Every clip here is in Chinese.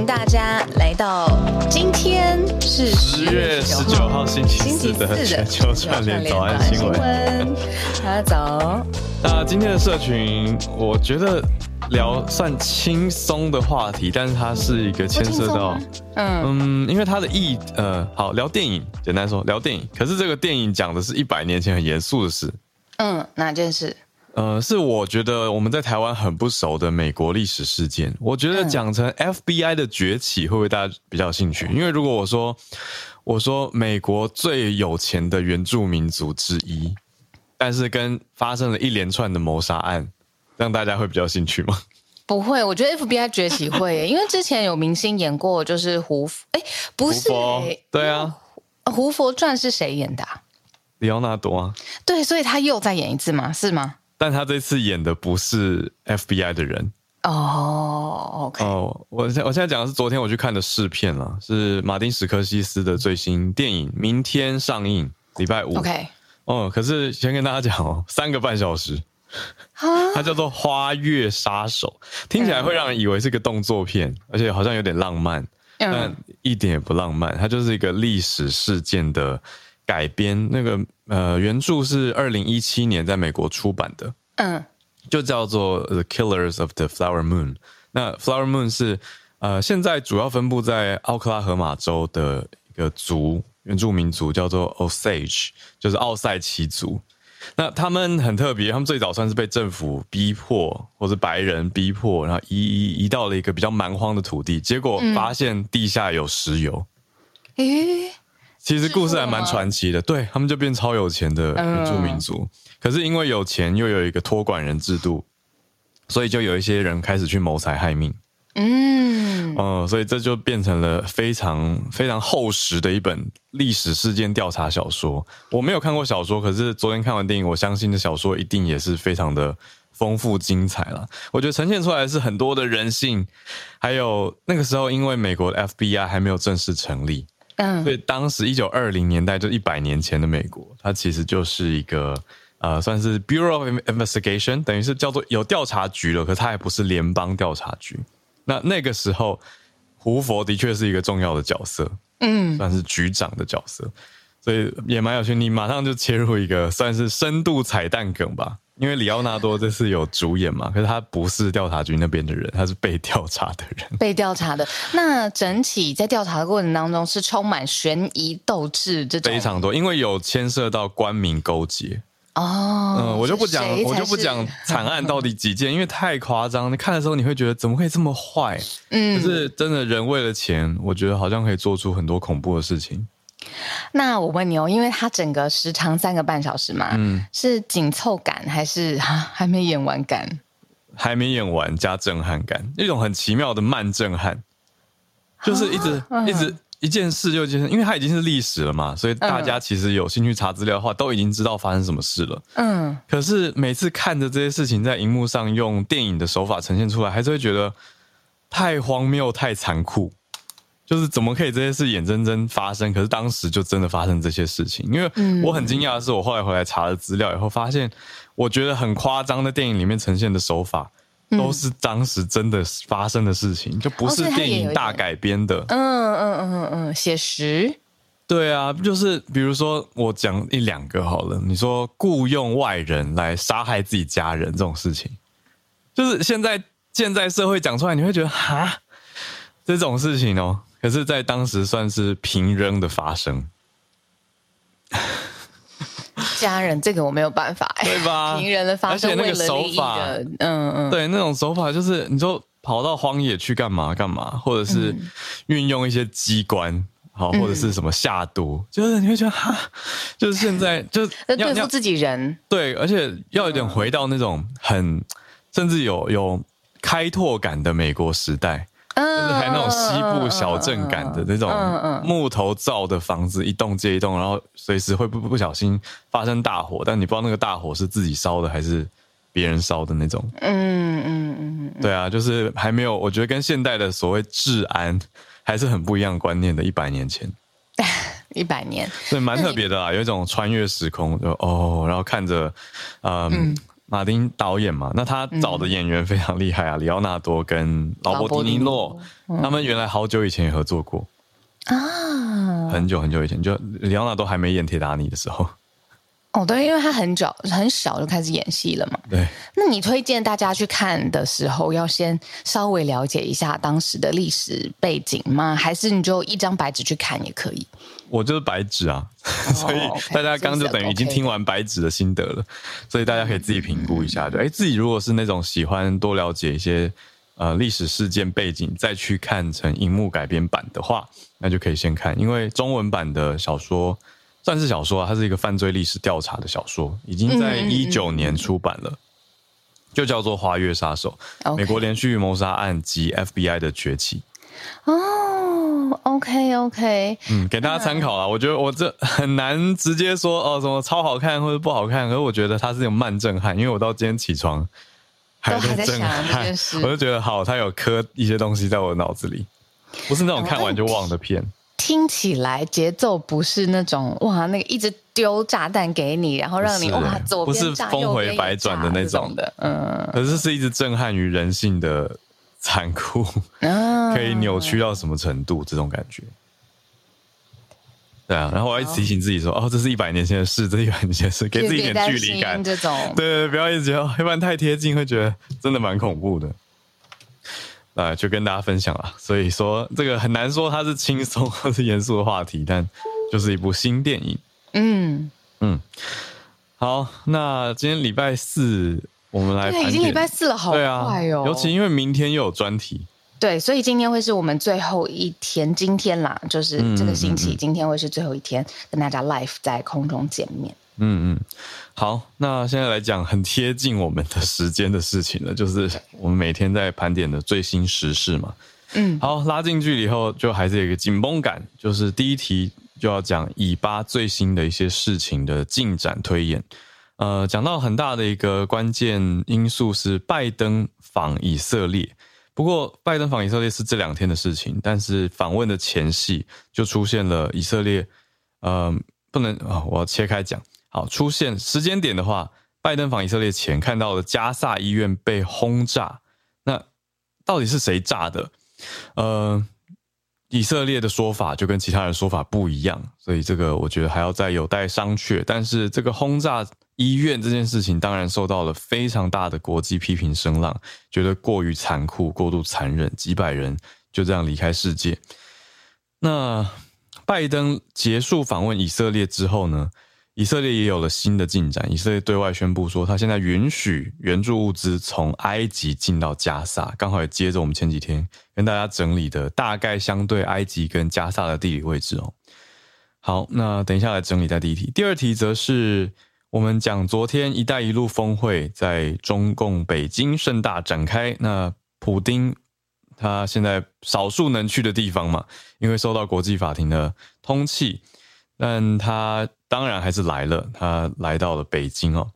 迎大家来到今天是十月十九号星期四的全球串联早安新闻。大家早。那今天的社群，我觉得聊算轻松的话题，但是它是一个牵涉到，嗯嗯，因为它的意呃，好聊电影，简单说聊电影。可是这个电影讲的是一百年前很严肃的事。嗯，哪件事？呃，是我觉得我们在台湾很不熟的美国历史事件。我觉得讲成 FBI 的崛起，会不会大家比较有兴趣？因为如果我说我说美国最有钱的原住民族之一，但是跟发生了一连串的谋杀案，让大家会比较兴趣吗？不会，我觉得 FBI 崛起会，因为之前有明星演过，就是胡佛，哎，不是，对啊，《胡佛传》是谁演的啊？李奥纳多啊。对，所以他又再演一次吗？是吗？但他这次演的不是 FBI 的人。哦，OK。哦，我现我现在讲的是昨天我去看的试片了，是马丁史科西斯的最新电影，明天上映，礼拜五，OK。哦，可是先跟大家讲哦，三个半小时，它叫做《花月杀手》，听起来会让人以为是个动作片，而且好像有点浪漫，但一点也不浪漫，它就是一个历史事件的。改编那个呃，原著是二零一七年在美国出版的，嗯，就叫做《The Killers of the Flower Moon》。那 Flower Moon 是呃，现在主要分布在奥克拉荷马州的一个族原住民族，叫做 Osage，就是奥塞奇族。那他们很特别，他们最早算是被政府逼迫，或是白人逼迫，然后移移移到了一个比较蛮荒的土地，结果发现地下有石油。诶、嗯。其实故事还蛮传奇的，对，他们就变超有钱的原住民族，嗯、可是因为有钱又有一个托管人制度，所以就有一些人开始去谋财害命，嗯，哦、呃，所以这就变成了非常非常厚实的一本历史事件调查小说。我没有看过小说，可是昨天看完电影，我相信这小说一定也是非常的丰富精彩了。我觉得呈现出来是很多的人性，还有那个时候因为美国的 FBI 还没有正式成立。嗯，所以当时一九二零年代就一百年前的美国，它其实就是一个呃，算是 Bureau of Investigation，等于是叫做有调查局了，可是它还不是联邦调查局。那那个时候，胡佛的确是一个重要的角色，嗯，算是局长的角色，所以也蛮有趣。你马上就切入一个算是深度彩蛋梗吧。因为里奥纳多这次有主演嘛，可是他不是调查局那边的人，他是被调查的人。被调查的。那整体在调查的过程当中是充满悬疑斗志这种。非常多，因为有牵涉到官民勾结。哦。嗯，我就不讲，我就不讲惨案到底几件，因为太夸张。你看的时候你会觉得怎么可以这么坏？嗯。可是真的人为了钱，我觉得好像可以做出很多恐怖的事情。那我问你哦，因为它整个时长三个半小时嘛，嗯，是紧凑感还是 还没演完感？还没演完加震撼感，一种很奇妙的慢震撼，就是一直、啊、一直一件事就件事，因为它已经是历史了嘛，所以大家其实有兴趣查资料的话，都已经知道发生什么事了。嗯，可是每次看着这些事情在荧幕上用电影的手法呈现出来，还是会觉得太荒谬、太残酷。就是怎么可以这些事眼睁睁发生？可是当时就真的发生这些事情。因为我很惊讶的是，我后来回来查了资料以后，发现我觉得很夸张的电影里面呈现的手法，都是当时真的发生的事情，就不是电影大改编的。嗯嗯嗯嗯嗯，写实。对啊，就是比如说我讲一两个好了，你说雇佣外人来杀害自己家人这种事情，就是现在现在社会讲出来，你会觉得哈，这种事情哦。可是，在当时算是平扔的发生。家人，这个我没有办法，对吧？平扔的发生，而且那个手法，嗯嗯，对，那种手法就是，你就跑到荒野去干嘛干嘛，或者是运用一些机关，好，或者是什么下毒，就是你会觉得哈，就是现在 就要对付自己人，对，而且要有点回到那种很甚至有有开拓感的美国时代。就是还那种西部小镇感的那种木头造的房子，一栋接一栋，然后随时会不不小心发生大火，但你不知道那个大火是自己烧的还是别人烧的那种。嗯嗯嗯，对啊，就是还没有，我觉得跟现代的所谓治安还是很不一样的观念的。一百年前，一百年，对，蛮特别的啊，有一种穿越时空，就哦，然后看着，嗯。马丁导演嘛，那他找的演员非常厉害啊，嗯、里奥纳多跟劳勃迪尼诺，嗯、他们原来好久以前也合作过啊，很久很久以前，就里奥纳多还没演铁达尼的时候。哦，对，因为他很早很小就开始演戏了嘛。对，那你推荐大家去看的时候，要先稍微了解一下当时的历史背景吗？还是你就一张白纸去看也可以？我就是白纸啊，哦、所以大家刚刚就等于已经听完白纸的心得了，所以大家可以自己评估一下，就哎，自己如果是那种喜欢多了解一些呃历史事件背景，再去看成荧幕改编版的话，那就可以先看，因为中文版的小说。算是小说啊，它是一个犯罪历史调查的小说，已经在一九年出版了，嗯嗯嗯，就叫做《花月杀手》美国连续谋杀案及 FBI 的崛起。哦，OK OK，嗯，给大家参考啦。我觉得我这很难直接说哦，什么超好看或者不好看，可是我觉得它是有慢震撼，因为我到今天起床还在震撼，我就觉得好，它有刻一些东西在我脑子里，不是那种看完就忘的片。听起来节奏不是那种哇，那个一直丢炸弹给你，然后让你哇左边炸不是峰回白转的那种的，嗯，可是是一直震撼于人性的残酷，嗯、可以扭曲到什么程度这种感觉。对啊，然后我还提醒自己说，哦，这是一百年前的事，这是一百年前的事，给自己一点距离感。这种对，对对，不要一直觉得，要不然太贴近会觉得真的蛮恐怖的。啊，就跟大家分享了，所以说这个很难说它是轻松或是严肃的话题，但就是一部新电影。嗯嗯，好，那今天礼拜四我们来，已经礼拜四了，好快哦！尤其因为明天又有专题，对，所以今天会是我们最后一天，今天啦，就是这个星期，今天会是最后一天，跟大家 live 在空中见面。嗯嗯，好，那现在来讲很贴近我们的时间的事情了，就是我们每天在盘点的最新时事嘛。嗯，好，拉近距离后，就还是有一个紧绷感，就是第一题就要讲以巴最新的一些事情的进展推演。呃，讲到很大的一个关键因素是拜登访以色列，不过拜登访以色列是这两天的事情，但是访问的前夕就出现了以色列，呃，不能啊、我要切开讲。好，出现时间点的话，拜登访以色列前看到了加萨医院被轰炸，那到底是谁炸的？呃，以色列的说法就跟其他人说法不一样，所以这个我觉得还要再有待商榷。但是这个轰炸医院这件事情，当然受到了非常大的国际批评声浪，觉得过于残酷、过度残忍，几百人就这样离开世界。那拜登结束访问以色列之后呢？以色列也有了新的进展。以色列对外宣布说，他现在允许援助物资从埃及进到加萨，刚好也接着我们前几天跟大家整理的大概相对埃及跟加萨的地理位置哦。好，那等一下来整理在第一题，第二题则是我们讲昨天“一带一路”峰会在中共北京盛大展开。那普丁他现在少数能去的地方嘛，因为受到国际法庭的通缉，但他。当然还是来了，他来到了北京哦。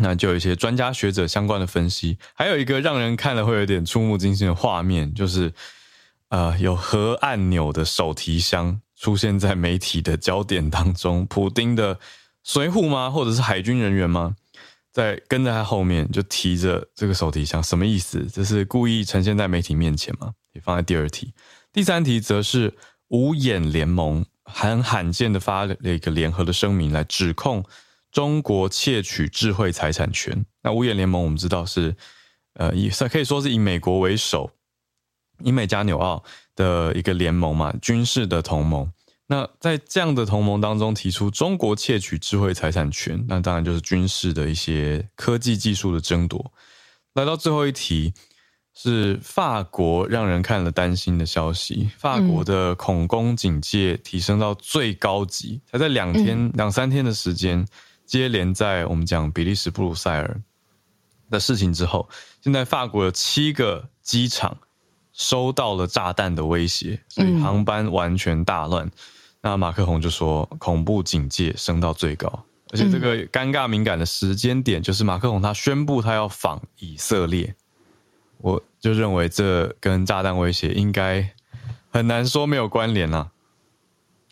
那就有一些专家学者相关的分析，还有一个让人看了会有点触目惊心的画面，就是呃，有核按钮的手提箱出现在媒体的焦点当中。普丁的随护吗？或者是海军人员吗？在跟在他后面就提着这个手提箱，什么意思？这是故意呈现在媒体面前吗？也放在第二题。第三题则是五眼联盟。很罕见的发了一个联合的声明来指控中国窃取智慧财产权。那五眼联盟我们知道是，呃，以可以说是以美国为首，英美加纽澳的一个联盟嘛，军事的同盟。那在这样的同盟当中提出中国窃取智慧财产权，那当然就是军事的一些科技技术的争夺。来到最后一题。是法国让人看了担心的消息。法国的恐攻警戒提升到最高级，才在两天两三天的时间，接连在我们讲比利时布鲁塞尔的事情之后，现在法国有七个机场收到了炸弹的威胁，所以航班完全大乱。那马克宏就说，恐怖警戒升到最高，而且这个尴尬敏感的时间点，就是马克宏他宣布他要访以色列。我就认为这跟炸弹威胁应该很难说没有关联啊。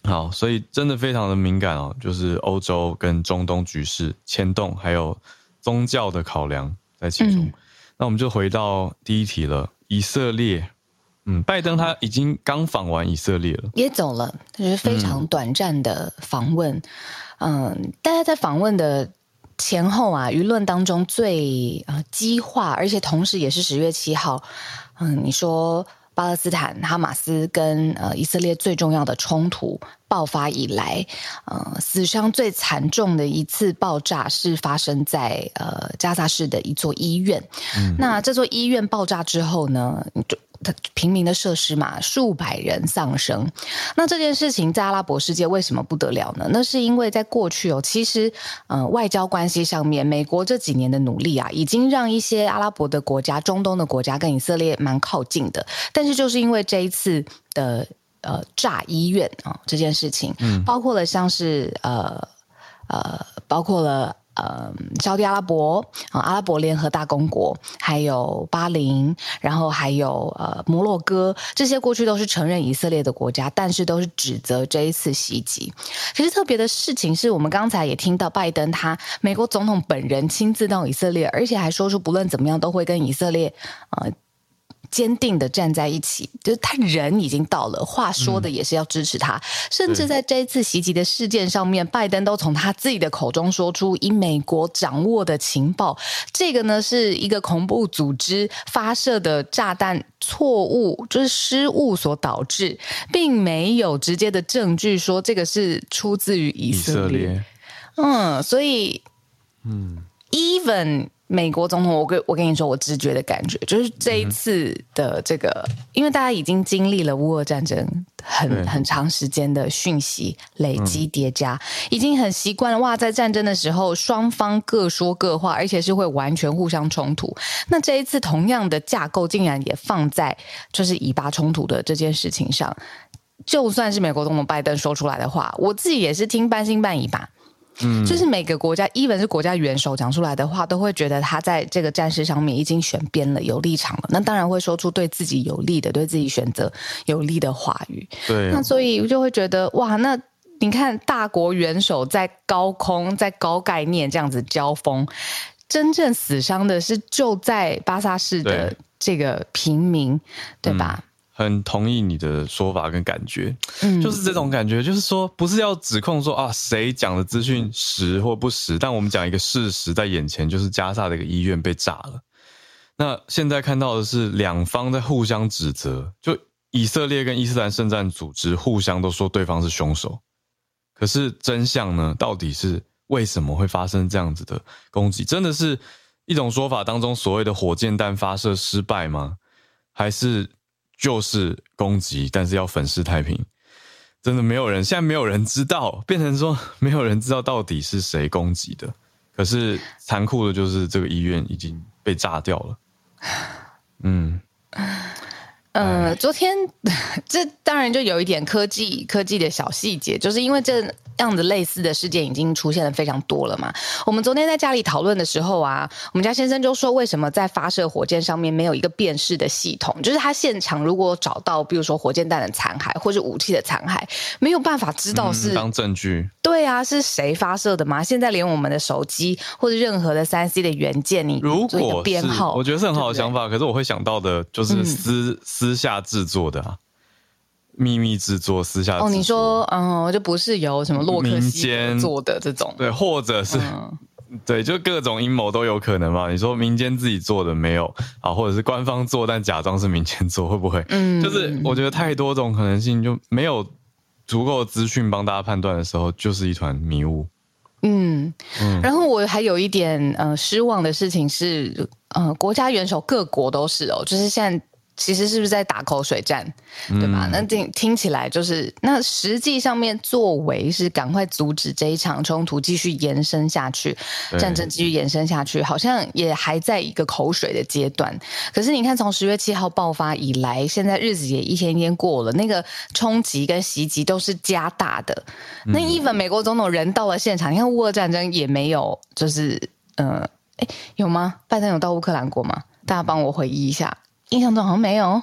好，所以真的非常的敏感哦，就是欧洲跟中东局势牵动，还有宗教的考量在其中。嗯、那我们就回到第一题了，以色列。嗯，拜登他已经刚访完以色列了，也走了，就是非常短暂的访问。嗯，嗯，大家在访问的前后啊，舆论当中最呃激化，而且同时也是十月七号，嗯，你说。巴勒斯坦哈马斯跟呃以色列最重要的冲突爆发以来，呃，死伤最惨重的一次爆炸是发生在呃加沙市的一座医院。嗯、那这座医院爆炸之后呢，就。平民的设施嘛，数百人丧生。那这件事情在阿拉伯世界为什么不得了呢？那是因为在过去哦，其实呃外交关系上面，美国这几年的努力啊，已经让一些阿拉伯的国家、中东的国家跟以色列蛮靠近的。但是就是因为这一次的呃炸医院啊、哦、这件事情，嗯，包括了像是呃呃包括了。呃，沙特阿拉伯啊，阿拉伯联合大公国，还有巴林，然后还有呃摩洛哥，这些过去都是承认以色列的国家，但是都是指责这一次袭击。其实特别的事情是我们刚才也听到，拜登他美国总统本人亲自到以色列，而且还说出不论怎么样都会跟以色列呃。坚定的站在一起，就是他人已经到了，话说的也是要支持他。嗯、甚至在这一次袭击的事件上面，拜登都从他自己的口中说出，以美国掌握的情报，这个呢是一个恐怖组织发射的炸弹错误，就是失误所导致，并没有直接的证据说这个是出自于以色列。色列嗯，所以，嗯，even。美国总统，我跟我跟你说，我直觉的感觉就是这一次的这个，嗯、因为大家已经经历了乌俄战争很很长时间的讯息累积叠加，嗯、已经很习惯了。哇，在战争的时候，双方各说各话，而且是会完全互相冲突。那这一次同样的架构，竟然也放在就是以巴冲突的这件事情上，就算是美国总统拜登说出来的话，我自己也是听半信半疑吧。嗯，就是每个国家，even 是国家元首讲出来的话，都会觉得他在这个战事上面已经选边了，有立场了。那当然会说出对自己有利的、对自己选择有利的话语。对，那所以就会觉得哇，那你看大国元首在高空、在高概念这样子交锋，真正死伤的是就在巴萨市的这个平民，对，对吧？嗯很同意你的说法跟感觉，嗯，就是这种感觉，就是说不是要指控说啊谁讲的资讯实或不实，但我们讲一个事实在眼前，就是加萨的一个医院被炸了。那现在看到的是两方在互相指责，就以色列跟伊斯兰圣战组织互相都说对方是凶手，可是真相呢？到底是为什么会发生这样子的攻击？真的是一种说法当中所谓的火箭弹发射失败吗？还是？就是攻击，但是要粉饰太平，真的没有人，现在没有人知道，变成说没有人知道到底是谁攻击的。可是残酷的就是这个医院已经被炸掉了。嗯。呃，昨天 这当然就有一点科技科技的小细节，就是因为这样子类似的事件已经出现了非常多了嘛。我们昨天在家里讨论的时候啊，我们家先生就说，为什么在发射火箭上面没有一个辨识的系统？就是他现场如果找到，比如说火箭弹的残骸或者武器的残骸，没有办法知道是、嗯、当证据。对啊，是谁发射的吗？现在连我们的手机或者任何的三 C 的原件，你如果编号，我觉得是很好的想法。对对，可是我会想到的就是私、嗯、私。私下制作的啊，秘密制作，私下哦，你说，嗯，就不是由什么洛克希德做的这种，对，或者是、嗯、对，就各种阴谋都有可能嘛。你说民间自己做的没有啊，或者是官方做但假装是民间做，会不会？嗯，就是我觉得太多种可能性，就没有足够资讯帮大家判断的时候，就是一团迷雾。嗯嗯，然后我还有一点呃失望的事情是，呃，国家元首各国都是哦，就是现在。其实是不是在打口水战，对吧？嗯、那听听起来就是，那实际上面作为是赶快阻止这一场冲突继续延伸下去，对战争继续延伸下去，好像也还在一个口水的阶段。可是你看，从十月七号爆发以来，现在日子也一天一天过了，那个冲击跟袭击都是加大的。嗯、那 even 美国总统人到了现场，你看乌俄战争也没有，就是呃，哎，有吗？拜登有到乌克兰过吗？大家帮我回忆一下。印象中好像没有，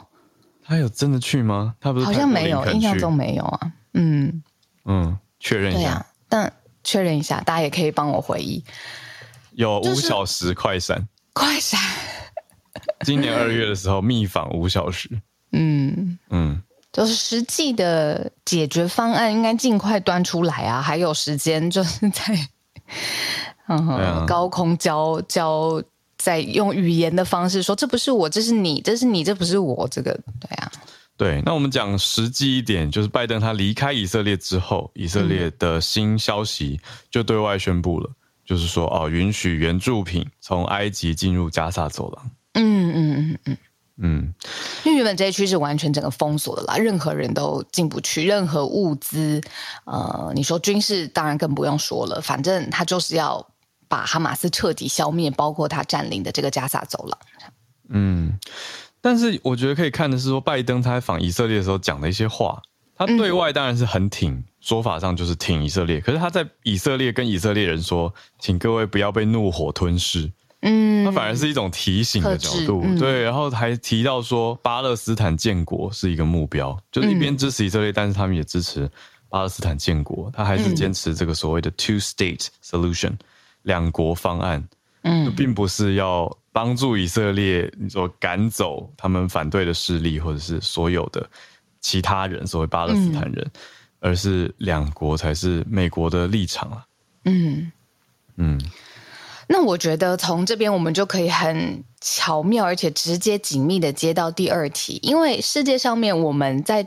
他有真的去吗？他不是好像没有，印象中没有啊。嗯嗯，确认一下。对啊，但确认一下，大家也可以帮我回忆。有五小时快闪，快闪。今年二月的时候，密访五小时。嗯嗯，就是实际的解决方案应该尽快端出来啊！还有时间，就是在 嗯、啊、高空教教，在用语言的方式说：“这不是我，这是你，这是你，这不是我。”这个对啊。对，那我们讲实际一点，就是拜登他离开以色列之后，以色列的新消息就对外宣布了，嗯、就是说哦，允许援助品从埃及进入加沙走廊。嗯嗯嗯嗯嗯，因为原本这一区是完全整个封锁的啦，任何人都进不去，任何物资，呃，你说军事当然更不用说了，反正他就是要把哈马斯彻底消灭，包括他占领的这个加萨走廊。嗯。但是我觉得可以看的是说，拜登他在访以色列的时候讲的一些话，他对外当然是很挺，说法上就是挺以色列。可是他在以色列跟以色列人说，请各位不要被怒火吞噬。嗯，他反而是一种提醒的角度，对。然后还提到说，巴勒斯坦建国是一个目标，就是一边支持以色列，但是他们也支持巴勒斯坦建国。他还是坚持这个所谓的 two state solution，两国方案。嗯，并不是要。帮助以色列，你说赶走他们反对的势力，或者是所有的其他人，所谓巴勒斯坦人，嗯、而是两国才是美国的立场啊。嗯嗯，那我觉得从这边我们就可以很巧妙而且直接紧密的接到第二题，因为世界上面我们在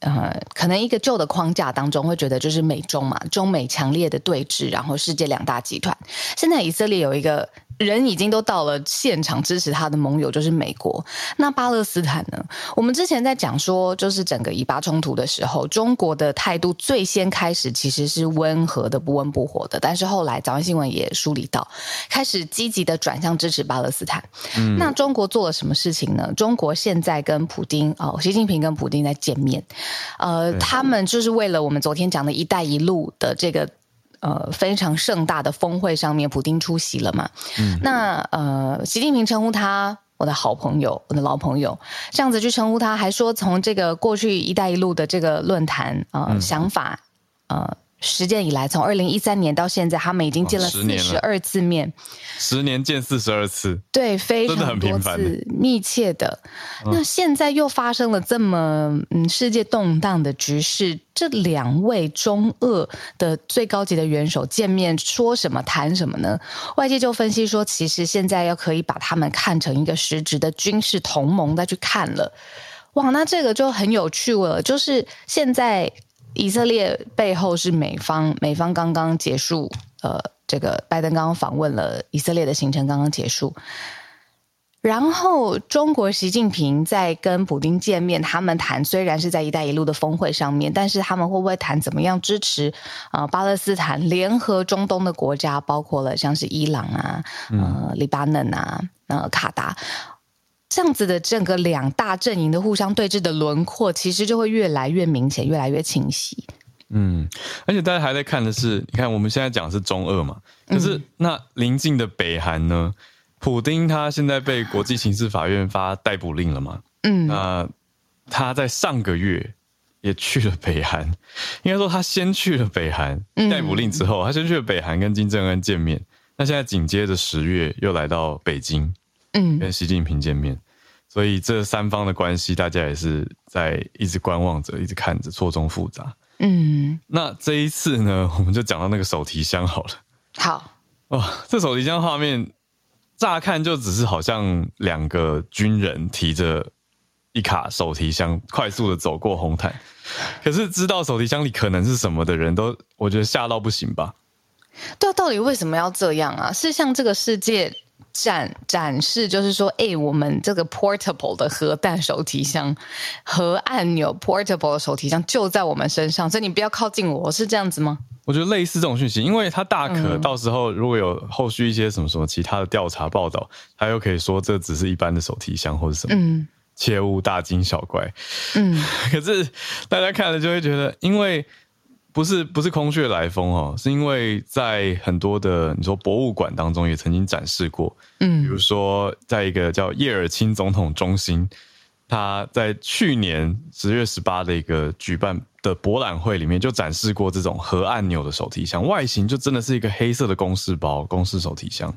呃可能一个旧的框架当中会觉得就是美中嘛，中美强烈的对峙，然后世界两大集团，现在以色列有一个。人已经都到了现场支持他的盟友就是美国。那巴勒斯坦呢？我们之前在讲说，就是整个以巴冲突的时候，中国的态度最先开始其实是温和的、不温不火的。但是后来早安新闻也梳理到，开始积极的转向支持巴勒斯坦。嗯。那中国做了什么事情呢？中国现在跟普丁哦，习近平跟普丁在见面，呃，他们就是为了我们昨天讲的一带一路的这个。呃，非常盛大的峰会上面，普丁出席了嘛？嗯，那呃，习近平称呼他我的好朋友，我的老朋友，这样子去称呼他，还说从这个过去“一带一路”的这个论坛呃、嗯、想法呃。实践以来，从二零一三年到现在，他们已经见了四十二次面，十年见四十二次，对，非常多次密切的。的那现在又发生了这么嗯世界动荡的局势，这两位中俄的最高级的元首见面说什么谈什么呢？外界就分析说，其实现在要可以把他们看成一个实质的军事同盟再去看了。哇，那这个就很有趣了，就是现在。以色列背后是美方，美方刚刚结束，呃，这个拜登刚刚访问了以色列的行程刚刚结束，然后中国习近平在跟普京见面，他们谈虽然是在“一带一路”的峰会上面，但是他们会不会谈怎么样支持啊、呃、巴勒斯坦联合中东的国家，包括了像是伊朗啊、呃、黎巴嫩啊、呃卡达。这样子的整个两大阵营的互相对峙的轮廓，其实就会越来越明显，越来越清晰。嗯，而且大家还在看的是，你看我们现在讲的是中俄嘛，可是那邻近的北韩呢？普丁他现在被国际刑事法院发逮捕令了嘛？嗯，那他在上个月也去了北韩，应该说他先去了北韩逮捕令之后，他先去了北韩跟金正恩见面，那现在紧接着十月又来到北京。嗯，跟习近平见面，所以这三方的关系，大家也是在一直观望着，一直看着，错综复杂。嗯，那这一次呢，我们就讲到那个手提箱好了。好，哇、哦，这手提箱画面，乍看就只是好像两个军人提着一卡手提箱，快速的走过红毯。可是知道手提箱里可能是什么的人都，我觉得吓到不行吧？对啊，到底为什么要这样啊？是像这个世界。展展示就是说，哎、欸，我们这个 portable 的核弹手提箱，核按钮 portable 的手提箱就在我们身上，所以你不要靠近我，是这样子吗？我觉得类似这种讯息，因为它大可到时候如果有后续一些什么什么其他的调查报道，他又可以说这只是一般的手提箱或者什么，嗯，切勿大惊小怪，嗯。可是大家看了就会觉得，因为。不是不是空穴来风哦，是因为在很多的你说博物馆当中也曾经展示过，嗯，比如说在一个叫叶尔钦总统中心，他在去年十月十八的一个举办的博览会里面就展示过这种核按钮的手提箱，外形就真的是一个黑色的公事包、公事手提箱，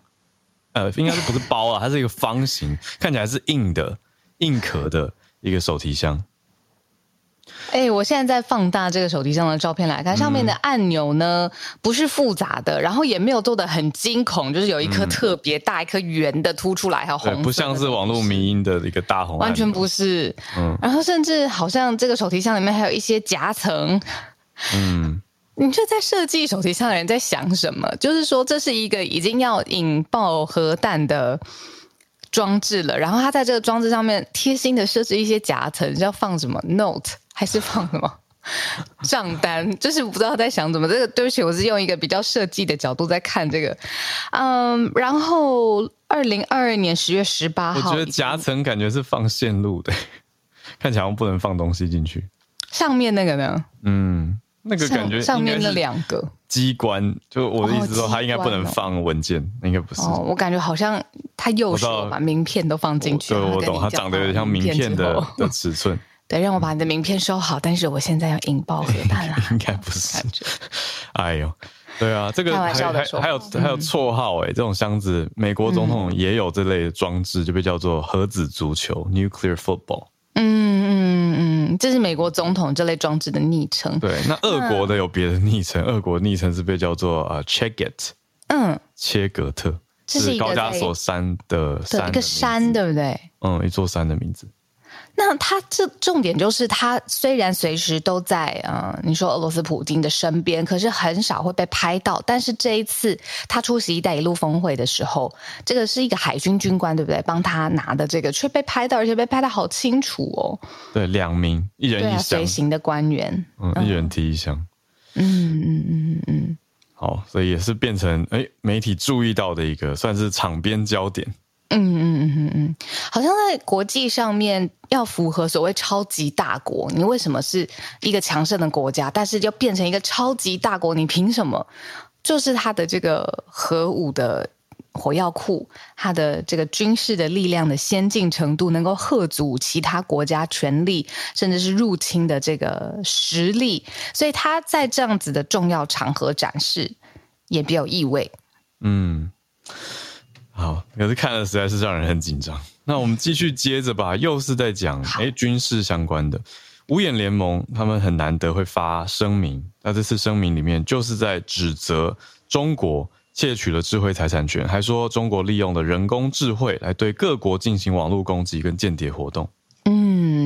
呃，应该是不是包啊？它是一个方形，看起来是硬的、硬壳的一个手提箱。哎、欸，我现在在放大这个手提箱的照片来看，上面的按钮呢不是复杂的，然后也没有做的很惊恐，就是有一颗特别大、一颗圆的凸出来，还有红，不像是网络迷因的一个大红，完全不是。嗯，然后甚至好像这个手提箱里面还有一些夹层。嗯。你就在设计手提箱的人在想什么？就是说，这是一个已经要引爆核弹的装置了，然后他在这个装置上面贴心的设置一些夹层，要放什么 note 还是放什么 账单？就是不知道在想什么。这个对不起，我是用一个比较设计的角度在看这个。嗯，然后二零二二年十月十八号，我觉得夹层感觉是放线路的，看起来不能放东西进去。上面那个呢？嗯。那个感觉上面那两个机关，就我的意思说，它应该不能放文件，哦、应该不是。哦，我感觉好像他右手把名片都放进去。对，我懂，它长得有点像名片的的尺寸。对，让我把你的名片收好，但是我现在要引爆核弹了。应该不是。感觉。哎呦，对啊，这个还还还有还有绰号哎，这种箱子，美国总统也有这类的装置，就被叫做核子足球 （nuclear football）。嗯嗯嗯这是美国总统这类装置的昵称。对，那俄国的有别的昵称，俄国昵称是被叫做呃 check it，嗯，切格特，这是高加索山的山的一个山，对不对？嗯，一座山的名字。那他这重点就是，他虽然随时都在呃，你说俄罗斯普京的身边，可是很少会被拍到。但是这一次他出席“一带一路”峰会的时候，这个是一个海军军官，对不对？帮他拿的这个却被拍到，而且被拍的好清楚哦。对，两名，一人一箱，随行的官员，嗯，一人提一箱。嗯嗯嗯嗯嗯。好，所以也是变成哎媒体注意到的一个，算是场边焦点。嗯嗯嗯嗯嗯，好像在国际上面要符合所谓超级大国，你为什么是一个强盛的国家，但是要变成一个超级大国？你凭什么？就是它的这个核武的火药库，它的这个军事的力量的先进程度，能够吓阻其他国家权力，甚至是入侵的这个实力，所以他在这样子的重要场合展示，也比较意味。嗯。好，可是看了实在是让人很紧张。那我们继续接着吧，又是在讲哎军事相关的。五眼联盟他们很难得会发声明，那这次声明里面就是在指责中国窃取了智慧财产权，还说中国利用了人工智慧来对各国进行网络攻击跟间谍活动。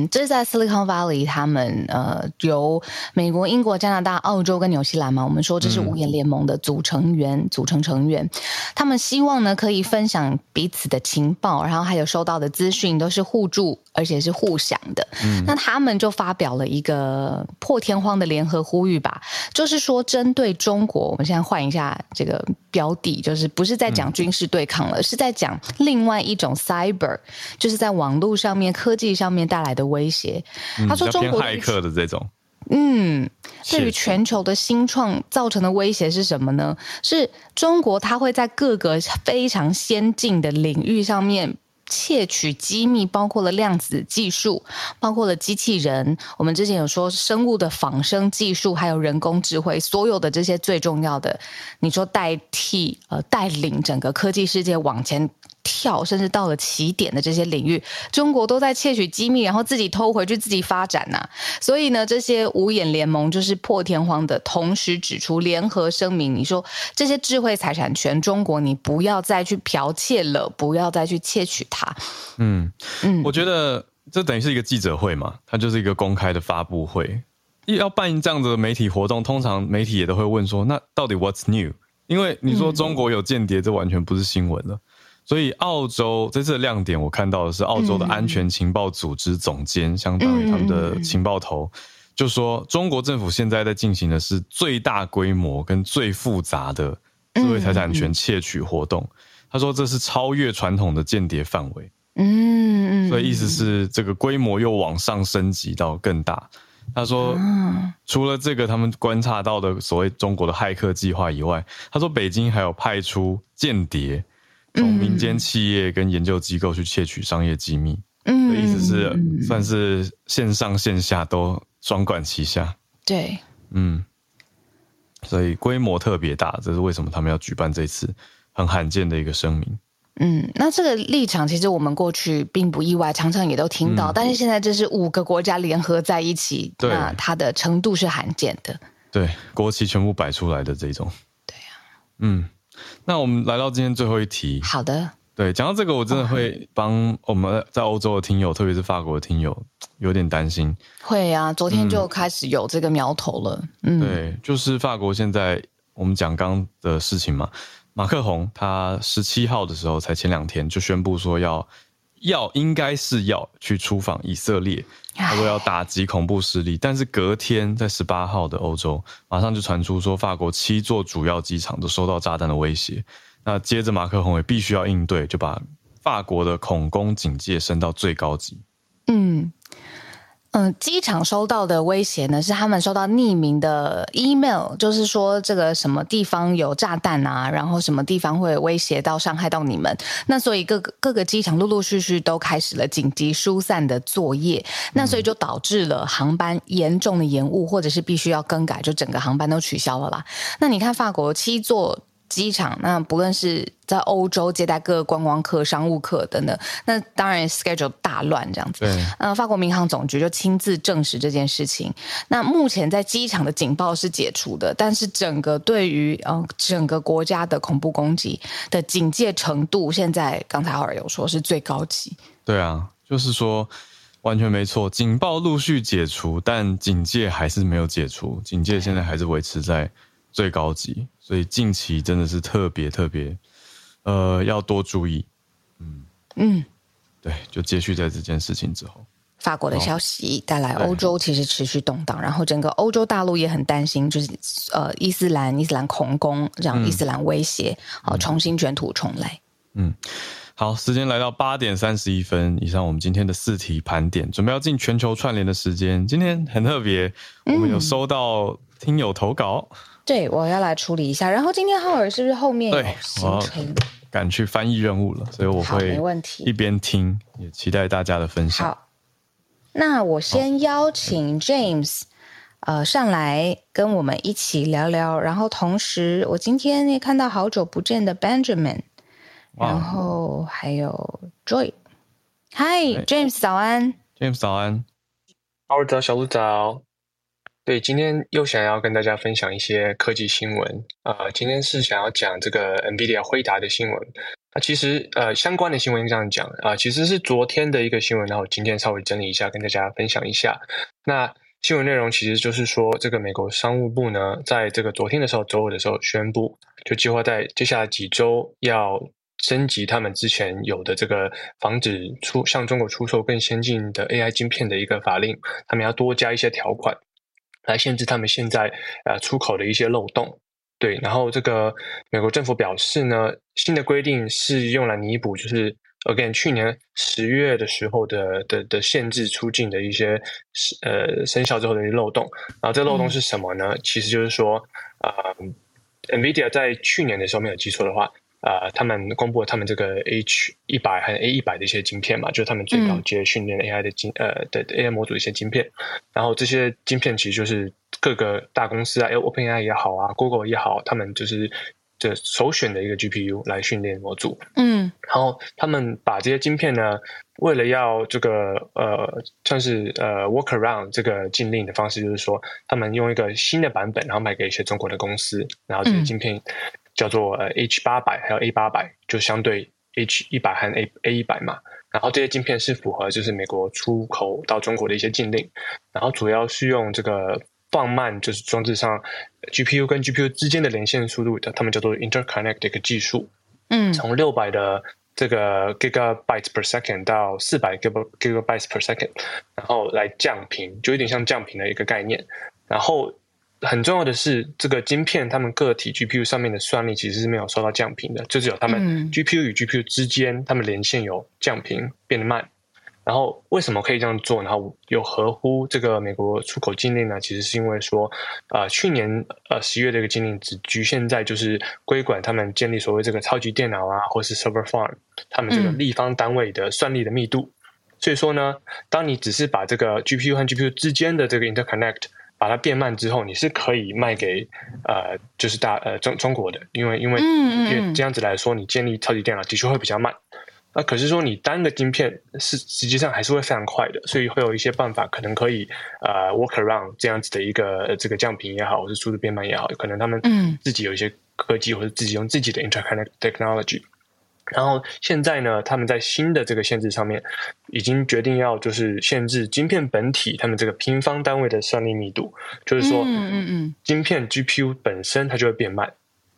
嗯，这是在 Silicon Valley，他们呃由美国、英国、加拿大、澳洲跟纽西兰嘛，我们说这是五眼联盟的组成员、嗯、组成成员，他们希望呢可以分享彼此的情报，然后还有收到的资讯都是互助。而且是互享的，嗯，那他们就发表了一个破天荒的联合呼吁吧，就是说针对中国，我们现在换一下这个标的，就是不是在讲军事对抗了，嗯，是在讲另外一种 cyber，就是在网络上面、科技上面带来的威胁。他说中国骇客的这种，嗯，对于全球的新创造成的威胁是什么呢？是中国它会在各个非常先进的领域上面。窃取机密，包括了量子技术，包括了机器人。我们之前有说生物的仿生技术，还有人工智慧，所有的这些最重要的，你说代替呃带领整个科技世界往前。跳，甚至到了起点的这些领域，中国都在窃取机密，然后自己偷回去自己发展呐、啊。所以呢，这些五眼联盟就是破天荒的同时指出联合声明，你说这些智慧财产权，中国你不要再去剽窃了，不要再去窃取它。嗯嗯，我觉得这等于是一个记者会嘛，它就是一个公开的发布会。要办这样子的媒体活动，通常媒体也都会问说，那到底 What's new？因为你说中国有间谍，这完全不是新闻了。所以，澳洲这次的亮点，我看到的是澳洲的安全情报组织总监，嗯、相当于他们的情报头，嗯、就说中国政府现在在进行的是最大规模跟最复杂的智慧财产权窃取活动。嗯、他说这是超越传统的间谍范围。嗯，所以意思是这个规模又往上升级到更大。他说，嗯、除了这个他们观察到的所谓中国的骇客计划以外，他说北京还有派出间谍。从民间企业跟研究机构去窃取商业机密，嗯，的意思是算是线上线下都双管齐下。对，嗯，所以规模特别大，这是为什么他们要举办这次很罕见的一个声明。嗯，那这个立场其实我们过去并不意外，常常也都听到，嗯、但是现在这是五个国家联合在一起，对那它的程度是罕见的。对，国旗全部摆出来的这种。对呀、啊。嗯，那我们来到今天最后一题。好的。对，讲到这个，我真的会帮我们在欧洲的听友，特别是法国的听友，有点担心。会啊，昨天就开始有这个苗头了。嗯，对，就是法国现在我们讲刚的事情嘛，马克宏他十七号的时候才前两天就宣布说要要应该是要去出访以色列，他说要打击恐怖势力，但是隔天在十八号的欧洲，马上就传出说法国七座主要机场都收到炸弹的威胁。那接着，马克宏也必须要应对，就把法国的恐攻警戒升到最高级。嗯嗯，机场收到的威胁呢，是他们收到匿名的 email，就是说这个什么地方有炸弹啊，然后什么地方会威胁到伤害到你们。那所以各个各个机场陆陆续续都开始了紧急疏散的作业。那所以就导致了航班严重的延误，或者是必须要更改，就整个航班都取消了啦。那你看法国七座。机场，那不论是在欧洲接待各个观光客、商务客等等，那当然 schedule 大乱这样子。对，呃，法国民航总局就亲自证实这件事情。那目前在机场的警报是解除的，但是整个对于呃整个国家的恐怖攻击的警戒程度，现在刚才浩尔有说是最高级。对啊，就是说完全没错，警报陆续解除，但警戒还是没有解除，警戒现在还是维持在最高级。所以近期真的是特别特别，呃，要多注意。嗯嗯，对，就接续在这件事情之后，法国的消息带来欧洲其实持续动荡，然后整个欧洲大陆也很担心，就是呃伊斯兰伊斯兰恐攻，这样伊斯兰威胁，好、嗯、重新卷土重来。嗯，好，时间来到八点三十一分，以上我们今天的四题盘点，准备要进全球串联的时间。今天很特别，我们有收到听友投稿。嗯对，我要来处理一下。然后今天浩尔是不是后面有行程？赶去翻译任务了，所以我会没问题一边听，也期待大家的分享。好，那我先邀请 James，呃，上来跟我们一起聊聊。然后同时，我今天也看到好久不见的 Benjamin，然后还有 Joy。Hi，James，早安。James，早安。浩尔早，小鹿早。对，今天又想要跟大家分享一些科技新闻啊、今天是想要讲这个 NVIDIA 辉达的新闻。那、其实呃相关的新闻这样讲啊、其实是昨天的一个新闻，然后今天稍微整理一下，跟大家分享一下。那新闻内容其实就是说，这个美国商务部呢，在这个昨天的时候，周五的时候宣布，就计划在接下来几周要升级他们之前有的这个防止出向中国出售更先进的 AI 晶片的一个法令，他们要多加一些条款。来限制他们现在呃出口的一些漏洞，对，然后这个美国政府表示呢，新的规定是用来弥补，就是 again 去年十月的时候的的的限制出境的一些呃生效之后的一些漏洞，然后这漏洞是什么呢？嗯、其实就是说，呃，NVIDIA 在去年的时候没有记错的话。啊、呃，他们公布了他们这个 H 一百和 A 一百的一些晶片嘛，就是他们最高阶训练 AI 的晶、嗯、呃的 AI 模组的一些晶片。然后这些晶片其实就是各个大公司啊，OpenAI 也好啊，Google 也好，他们就是这首选的一个 GPU 来训练模组。嗯，然后他们把这些晶片呢，为了要这个呃算是呃 work around 这个禁令的方式，就是说他们用一个新的版本，然后卖给一些中国的公司，然后这些晶片。嗯叫做呃 H 八百还有 A 八百，就相对 H 一百和 A A 一百嘛。然后这些晶片是符合就是美国出口到中国的一些禁令，然后主要是用这个放慢就是装置上 GPU 跟 GPU 之间的连线速度的，他们叫做 interconnect 的一个技术。嗯，从六百的这个 gigabytes per second 到四百 gigabytes per second，然后来降频，就有点像降频的一个概念。然后。很重要的是，这个晶片他们个体 GPU 上面的算力其实是没有受到降频的，就只有他们 GPU 与 GPU 之间，他们连线有降频变得慢。然后为什么可以这样做？然后有合乎这个美国出口禁令呢？其实是因为说，呃，去年呃十月这个禁令只局限在就是规管他们建立所谓这个超级电脑啊，或是 server farm，他们这个立方单位的算力的密度。所以说呢，当你只是把这个 GPU 和 GPU 之间的这个 interconnect 把它变慢之后，你是可以卖给呃，就是大呃中中国的，因为因为因为这样子来说，你建立超级电脑的确会比较慢。那可是说你单个晶片是实际上还是会非常快的，所以会有一些办法可能可以呃 work around 这样子的一个这个降频也好，或是速度变慢也好，可能他们自己有一些科技或者自己用自己的 interconnect technology。然后现在呢，他们在新的这个限制上面已经决定要就是限制晶片本体他们这个平方单位的算力密度，就是说，嗯嗯嗯，晶片 GPU 本身它就会变慢。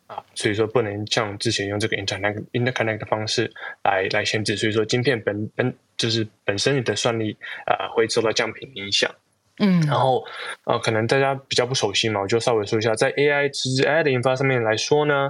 啊，所以说不能像之前用这个 interconnect interconnect 的方式来来限制，所以说晶片本本就是本身你的算力啊、呃、会受到降频影响。嗯，然后呃可能大家比较不熟悉嘛，我就稍微说一下，在 AI 其实 AI 的研发上面来说呢，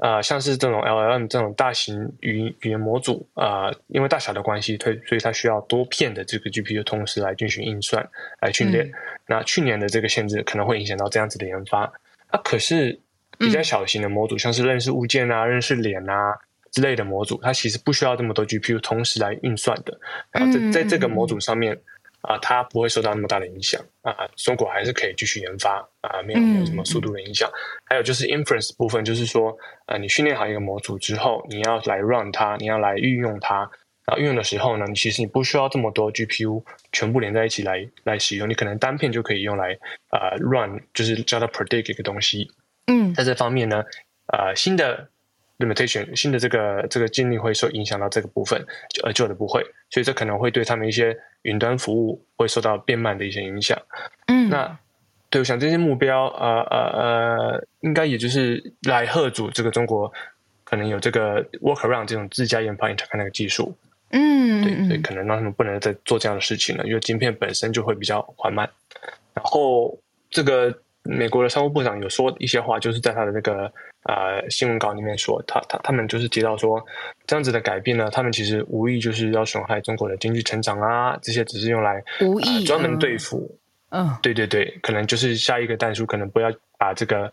呃像是这种 LLM 这种大型语语言模组啊、呃，因为大小的关系，所以所以它需要多片的这个 GPU 同时来进行运算来训练。嗯、那去年的这个限制可能会影响到这样子的研发。啊，可是。比较小型的模组，像是认识物件啊、认识脸啊之类的模组，它其实不需要这么多 GPU 同时来运算的。然后在在这个模组上面啊，它不会受到那么大的影响啊。中国还是可以继续研发啊，没有没有什么速度的影响。还有就是 inference 部分，就是说，呃，你训练好一个模组之后，你要来 run 它，你要来运用它。然后运用的时候呢，你其实你不需要这么多 GPU 全部连在一起来来使用，你可能单片就可以用来呃 run，就是叫它 predict 一个东西。嗯，在这方面呢，呃，新的 limitation，新的这个这个禁令会受影响到这个部分，就呃旧的不会，所以这可能会对他们一些云端服务会受到变慢的一些影响。嗯，那对，我想这些目标，呃呃呃，应该也就是来贺主这个中国可能有这个 workaround 这种自家研发 interconnect 技术。嗯，对，所以可能让他们不能再做这样的事情了，因为晶片本身就会比较缓慢，然后这个。美国的商务部长有说一些话，就是在他的那个呃新闻稿里面说，他他他们就是提到说，这样子的改变呢，他们其实无意就是要损害中国的经济成长啊，这些只是用来无意、呃、专门对付，嗯，对对对，可能就是下一个弹书，可能不要把这个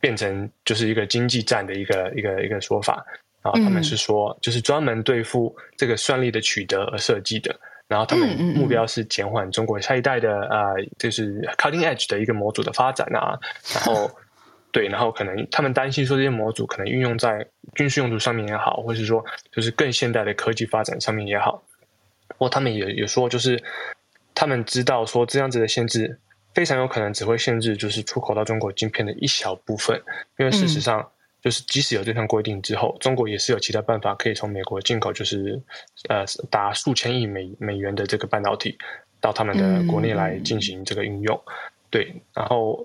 变成就是一个经济战的一个一个一个说法，然后他们是说，就是专门对付这个算力的取得而设计的。然后他们目标是减缓中国下一代的呃，就是 cutting edge 的一个模组的发展啊。然后，对，然后可能他们担心说这些模组可能运用在军事用途上面也好，或是说就是更现代的科技发展上面也好。不过他们也也说，就是他们知道说这样子的限制非常有可能只会限制就是出口到中国晶片的一小部分，因为事实上。嗯就是即使有这项规定之后，中国也是有其他办法可以从美国进口，就是呃达数千亿美美元的这个半导体到他们的国内来进行这个运用。嗯、对，然后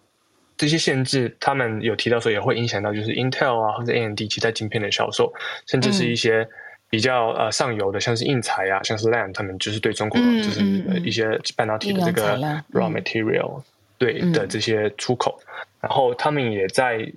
这些限制，他们有提到说也会影响到就是 Intel 啊或者 AMD 其他晶片的销售，甚至是一些比较呃上游的，像是硬材啊，像是 Lam，他们就是对中国就是一些半导体的这个 raw material、嗯、对的这些出口，然后他们也在。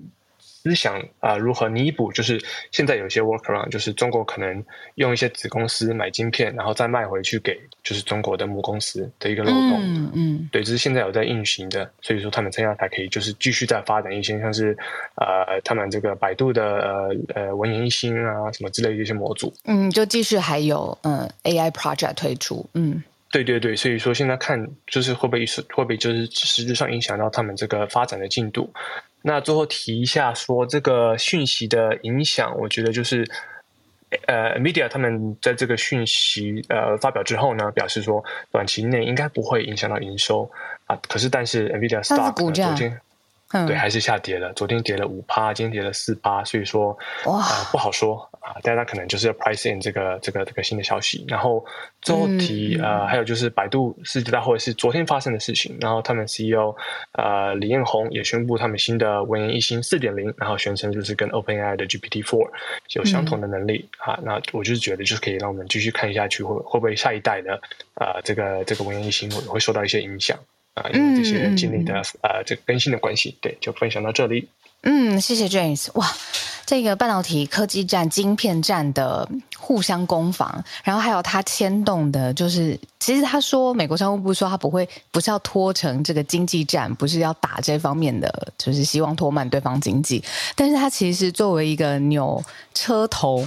思想啊、呃，如何弥补？就是现在有些 workaround，就是中国可能用一些子公司买晶片，然后再卖回去给就是中国的母公司的一个漏洞。嗯嗯，对，这是现在有在运行的，所以说他们现在才可以就是继续再发展一些像是呃，他们这个百度的呃呃文言一心啊什么之类的一些模组。嗯，就继续还有嗯、呃、AI project 推出。嗯，对对对，所以说现在看就是会不会是会不会就是实质上影响到他们这个发展的进度。那最后提一下，说这个讯息的影响，我觉得就是，呃，NVIDIA 他们在这个讯息呃发表之后呢，表示说短期内应该不会影响到营收啊。可是，但是 NVIDIA stock 昨天。嗯、对，还是下跌了。昨天跌了五趴，今天跌了四趴，所以说哇、呃，不好说啊。大家可能就是要 price in 这个这个这个新的消息。然后最后提、嗯、呃，还有就是百度世界大会是昨天发生的事情。然后他们 CEO 呃李彦宏也宣布他们新的文言一心四点零，然后宣称就是跟 OpenAI 的 GPT Four 有相同的能力、嗯、啊。那我就是觉得就是可以让我们继续看下去，会会不会下一代的啊、呃、这个这个文言一心会会受到一些影响。啊，因为这些经历的、嗯、呃，这个更新的关系，对，就分享到这里。嗯，谢谢 James。哇，这个半导体科技战、晶片战的互相攻防，然后还有他牵动的，就是其实他说，美国商务部说他不会，不是要拖成这个经济战，不是要打这方面的，就是希望拖慢对方经济。但是他其实作为一个扭车头，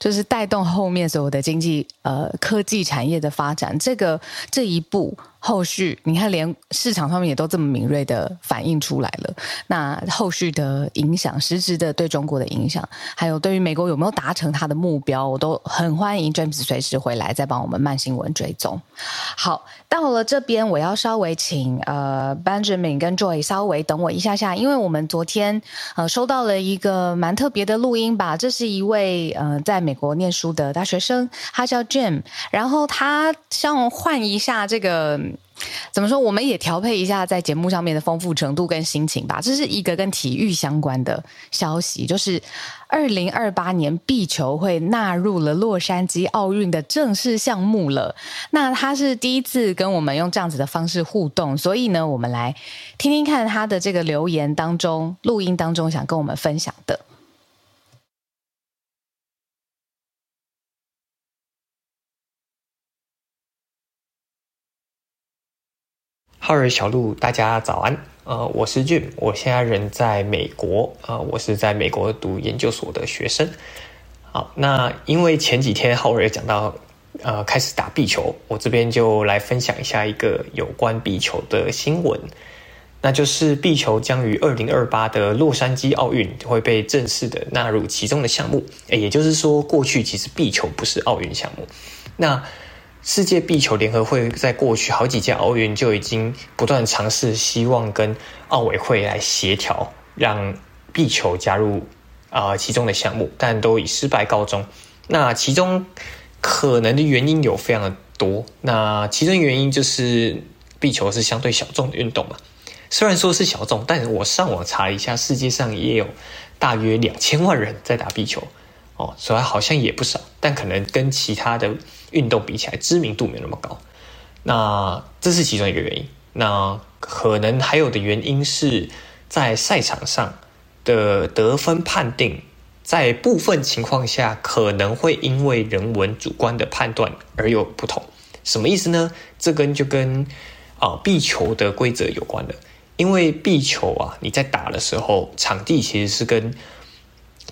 就是带动后面所有的经济呃科技产业的发展，这个这一步。后续你看，连市场上面也都这么敏锐的反应出来了。那后续的影响，实质的对中国的影响，还有对于美国有没有达成他的目标，我都很欢迎 James 随时回来再帮我们慢新闻追踪。好，到了这边，我要稍微请呃 Benjamin 跟 Joy 稍微等我一下下，因为我们昨天呃收到了一个蛮特别的录音吧。这是一位呃在美国念书的大学生，他叫 Jim，然后他想换一下这个。怎么说？我们也调配一下在节目上面的丰富程度跟心情吧。这是一个跟体育相关的消息，就是二零二八年壁球会纳入了洛杉矶奥运的正式项目了。那他是第一次跟我们用这样子的方式互动，所以呢，我们来听听看他的这个留言当中，录音当中想跟我们分享的。浩瑞小路，大家早安。呃，我是 Jim，我现在人在美国。呃，我是在美国读研究所的学生。好，那因为前几天浩瑞讲到，呃，开始打壁球，我这边就来分享一下一个有关壁球的新闻。那就是壁球将于二零二八的洛杉矶奥运会被正式的纳入其中的项目。也就是说，过去其实壁球不是奥运项目。那世界壁球联合会在过去好几届奥运就已经不断尝试，希望跟奥委会来协调，让壁球加入啊、其中的项目，但都以失败告终。那其中可能的原因有非常的多，那其中原因就是壁球是相对小众的运动嘛。虽然说是小众，但我上网查了一下，世界上也有大约两千万人在打壁球。哦，所以好像也不少，但可能跟其他的运动比起来，知名度没那么高。那这是其中一个原因。那可能还有的原因是在赛场上的得分判定，在部分情况下可能会因为人文主观的判断而有不同。什么意思呢？这跟就跟啊壁球的规则有关的。因为壁球啊，你在打的时候，场地其实是跟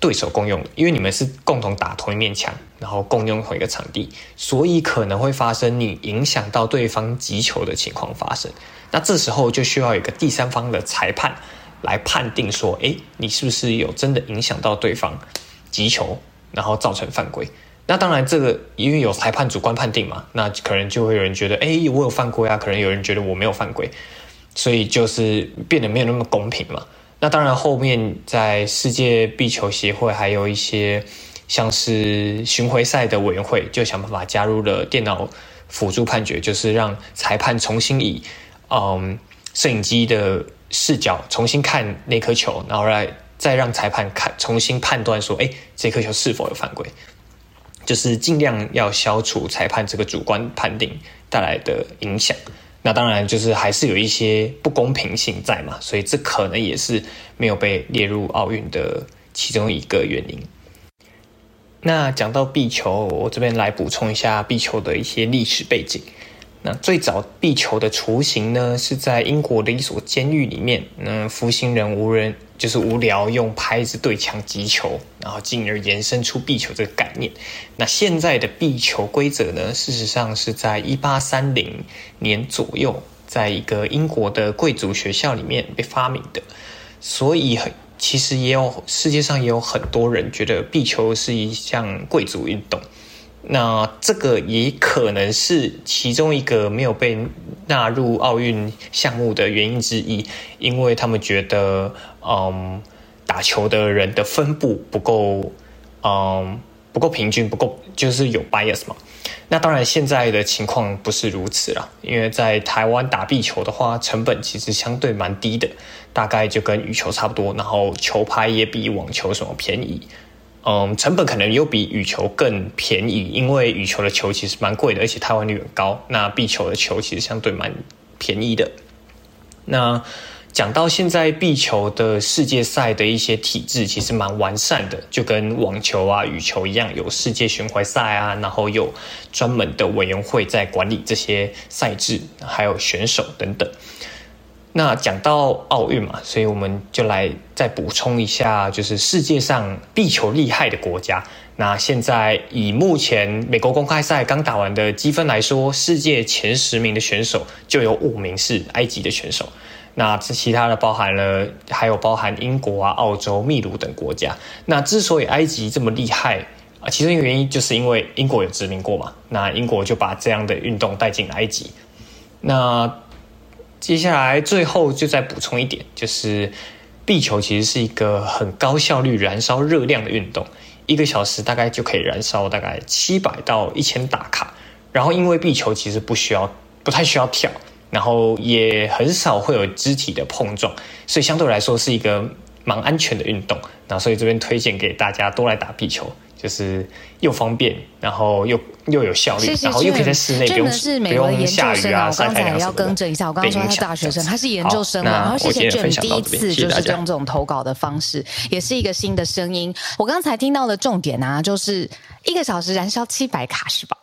对手共用，因为你们是共同打同一面墙，然后共用同一个场地，所以可能会发生你影响到对方击球的情况发生。那这时候就需要一个第三方的裁判来判定说，诶，你是不是有真的影响到对方击球，然后造成犯规？那当然，这个因为有裁判主观判定嘛，那可能就会有人觉得，诶，我有犯规啊，可能有人觉得我没有犯规，所以就是变得没有那么公平嘛。那当然，后面在世界壁球协会还有一些像是巡回赛的委员会，就想办法加入了电脑辅助判决，就是让裁判重新以嗯摄影机的视角重新看那颗球，然后来再让裁判看重新判断说，哎，这颗球是否有犯规，就是尽量要消除裁判这个主观判定带来的影响。那当然就是还是有一些不公平性在嘛，所以这可能也是没有被列入奥运的其中一个原因。那讲到壁球，我这边来补充一下壁球的一些历史背景。那最早壁球的雏形呢，是在英国的一所监狱里面，那服刑人无人。就是无聊用拍子对墙击球，然后进而延伸出壁球这个概念。那现在的壁球规则呢，事实上是在一八三零年左右，在一个英国的贵族学校里面被发明的。所以很其实也有世界上也有很多人觉得壁球是一项贵族运动。那这个也可能是其中一个没有被纳入奥运项目的原因之一，因为他们觉得，嗯，打球的人的分布不够，嗯，不够平均，不够就是有 bias 嘛。那当然，现在的情况不是如此啦，因为在台湾打壁球的话，成本其实相对蛮低的，大概就跟羽球差不多，然后球拍也比网球什么便宜。嗯，成本可能又比羽球更便宜，因为羽球的球其实蛮贵的，而且台湾率很高。那壁球的球其实相对蛮便宜的。那讲到现在，壁球的世界赛的一些体制其实蛮完善的，就跟网球啊、羽球一样，有世界巡回赛啊，然后有专门的委员会在管理这些赛制，还有选手等等。那讲到奥运嘛，所以我们就来再补充一下，就是世界上壁球厉害的国家。那现在以目前美国公开赛刚打完的积分来说，世界前十名的选手就有五名是埃及的选手。那这其他的包含了，还有包含英国啊、澳洲、秘鲁等国家。那之所以埃及这么厉害啊，其中一个原因就是因为英国有殖民过嘛。那英国就把这样的运动带进埃及。那接下来最后就再补充一点，就是壁球其实是一个很高效率燃烧热量的运动，一个小时大概就可以燃烧大概七百到一千大卡。然后因为壁球其实不需要，不太需要跳。然后也很少会有肢体的碰撞，所以相对来说是一个蛮安全的运动。那所以这边推荐给大家多来打壁球。就是又方便，然后又又有效率，然后又可以在室内不用是美国的研究生啊，啊。我刚才要更正一下，我刚刚说他是大学生，他是研究生嘛。然后谢谢 Jim 第一次就是用这种投稿的方式，也是一个新的声音。我刚才听到的重点啊，就是一个小时燃烧七百卡是吧？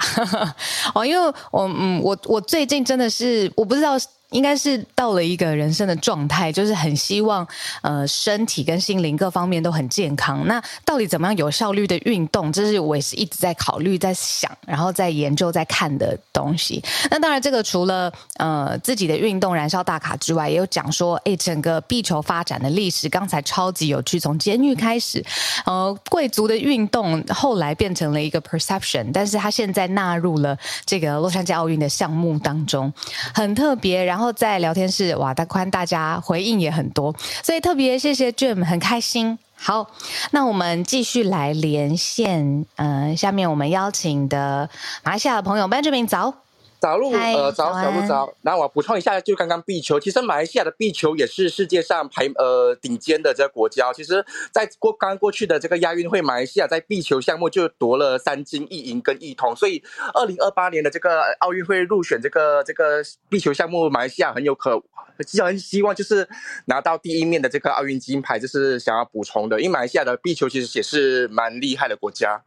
哦，因为我嗯，我我最近真的是我不知道。应该是到了一个人生的状态，就是很希望，呃，身体跟心灵各方面都很健康。那到底怎么样有效率的运动？这是我也是一直在考虑、在想，然后在研究、在看的东西。那当然，这个除了呃自己的运动燃烧大卡之外，也有讲说，哎，整个壁球发展的历史，刚才超级有趣，从监狱开始，呃，贵族的运动后来变成了一个 perception，但是他现在纳入了这个洛杉矶奥运的项目当中，很特别。然。然后在聊天室，哇，大宽大家回应也很多，所以特别谢谢 Jim，很开心。好，那我们继续来连线，嗯、下面我们邀请的马来西亚的朋友 Benjamin 早。早路，呃，早小路早。然后我补充一下，就刚刚壁球，其实马来西亚的壁球也是世界上排呃顶尖的这个国家。其实，在过刚过去的这个亚运会，马来西亚在壁球项目就夺了三金一银跟一铜。所以，二零二八年的这个奥运会入选这个这个壁球项目，马来西亚很有可，很希望就是拿到第一面的这个奥运金牌，就是想要补充的。因为马来西亚的壁球其实也是蛮厉害的国家。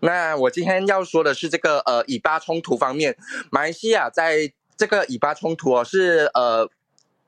那我今天要说的是这个呃以巴冲突方面，马来西亚在这个以巴冲突哦是呃。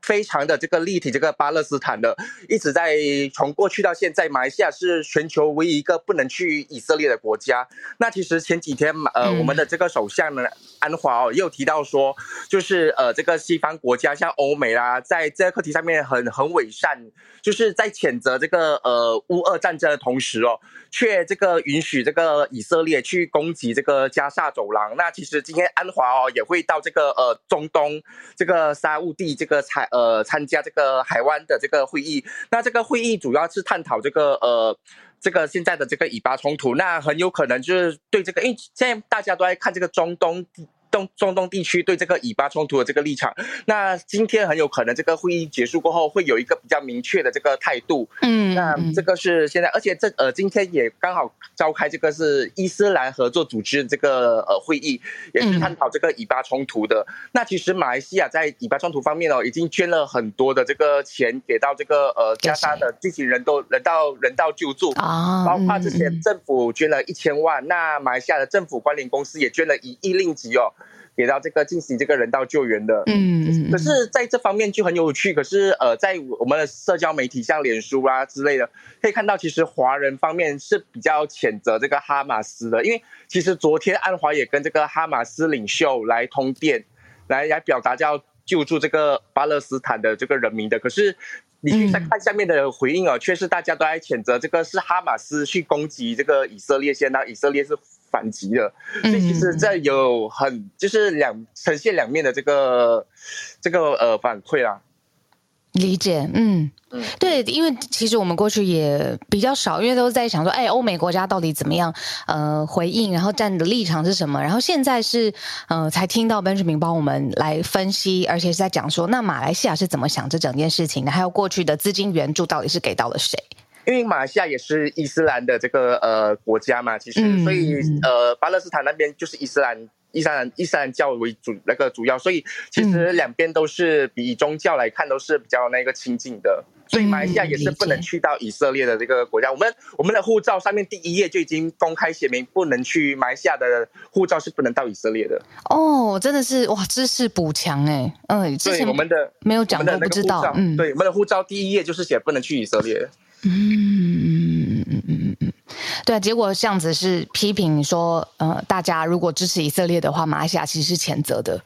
非常的这个立体，这个巴勒斯坦的一直在从过去到现在，马来西亚是全球唯一一个不能去以色列的国家。那其实前几天呃，我们的这个首相呢安华哦，又提到说，就是呃，这个西方国家像欧美啦，在这个课题上面很很伪善，就是在谴责这个呃乌俄战争的同时哦，却这个允许这个以色列去攻击这个加沙走廊。那其实今天安华哦也会到这个呃中东这个沙乌地这个采。呃，参加这个海湾的这个会议，那这个会议主要是探讨这个呃，这个现在的这个以巴冲突，那很有可能就是对这个，因为现在大家都在看这个中东。东中东地区对这个以巴冲突的这个立场，那今天很有可能这个会议结束过后会有一个比较明确的这个态度。嗯，那这个是现在，而且这呃今天也刚好召开这个是伊斯兰合作组织的这个呃会议，也是探讨这个以巴冲突的。那其实马来西亚在以巴冲突方面哦，已经捐了很多的这个钱给到这个呃加沙的进行人道人道人道救助啊，包括之前政府捐了一千万，那马来西亚的政府关联公司也捐了一亿令吉哦。给到这个进行这个人道救援的，嗯，可是在这方面就很有趣。可是呃，在我们的社交媒体，像脸书啊之类的，可以看到，其实华人方面是比较谴责这个哈马斯的，因为其实昨天安华也跟这个哈马斯领袖来通电，来来表达叫救助这个巴勒斯坦的这个人民的。可是你去再看下面的回应啊，却是大家都在谴责这个是哈马斯去攻击这个以色列，先那以色列是。反击了，所以其实这有很就是两呈现两面的这个这个呃反馈啦。理解，嗯嗯，对，因为其实我们过去也比较少，因为都在想说，哎，欧美国家到底怎么样呃回应，然后站的立场是什么，然后现在是呃才听到 Benjamin 帮我们来分析，而且是在讲说，那马来西亚是怎么想这整件事情的，还有过去的资金援助到底是给到了谁？因为马来西亚也是伊斯兰的这个呃国家嘛，其实所以呃巴勒斯坦那边就是伊斯兰伊斯兰伊斯兰教为主那个主要，所以其实两边都是比宗教来看都是比较那个亲近的。所以马来西亚也是不能去到以色列的这个国家。我们我们的护照上面第一页就已经公开写明，不能去马来西亚的护照是不能到以色列的。哦，真的是哇，知识补强哎，嗯，之前我们的没有讲过，不知道，嗯，对，我们的护照第一页就是写不能去以色列。嗯嗯嗯嗯嗯，对啊，结果这样子是批评你说，呃，大家如果支持以色列的话，马来西亚其实是谴责的。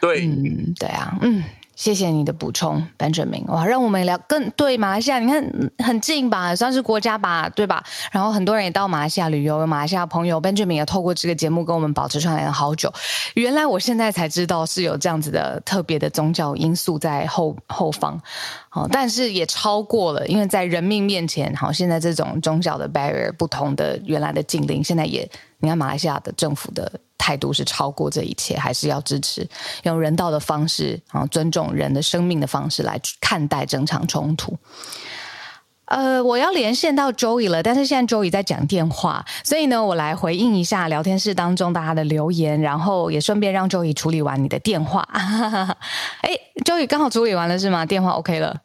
对，嗯，对啊，嗯。谢谢你的补充，Benjamin。哇，让我们聊更对马来西亚，你看很近吧，算是国家吧，对吧？然后很多人也到马来西亚旅游，有马来西亚朋友，Benjamin 也透过这个节目跟我们保持串联了好久。原来我现在才知道是有这样子的特别的宗教因素在后后方，好，但是也超过了，因为在人命面前，好，现在这种宗教的 barrier 不同的原来的禁令，现在也，你看马来西亚的政府的。态度是超过这一切，还是要支持用人道的方式啊，尊重人的生命的方式来看待整场冲突。呃，我要连线到 Joey 了，但是现在 Joey 在讲电话，所以呢，我来回应一下聊天室当中大家的留言，然后也顺便让 Joey 处理完你的电话。哎，Joey 刚好处理完了是吗？电话 OK 了。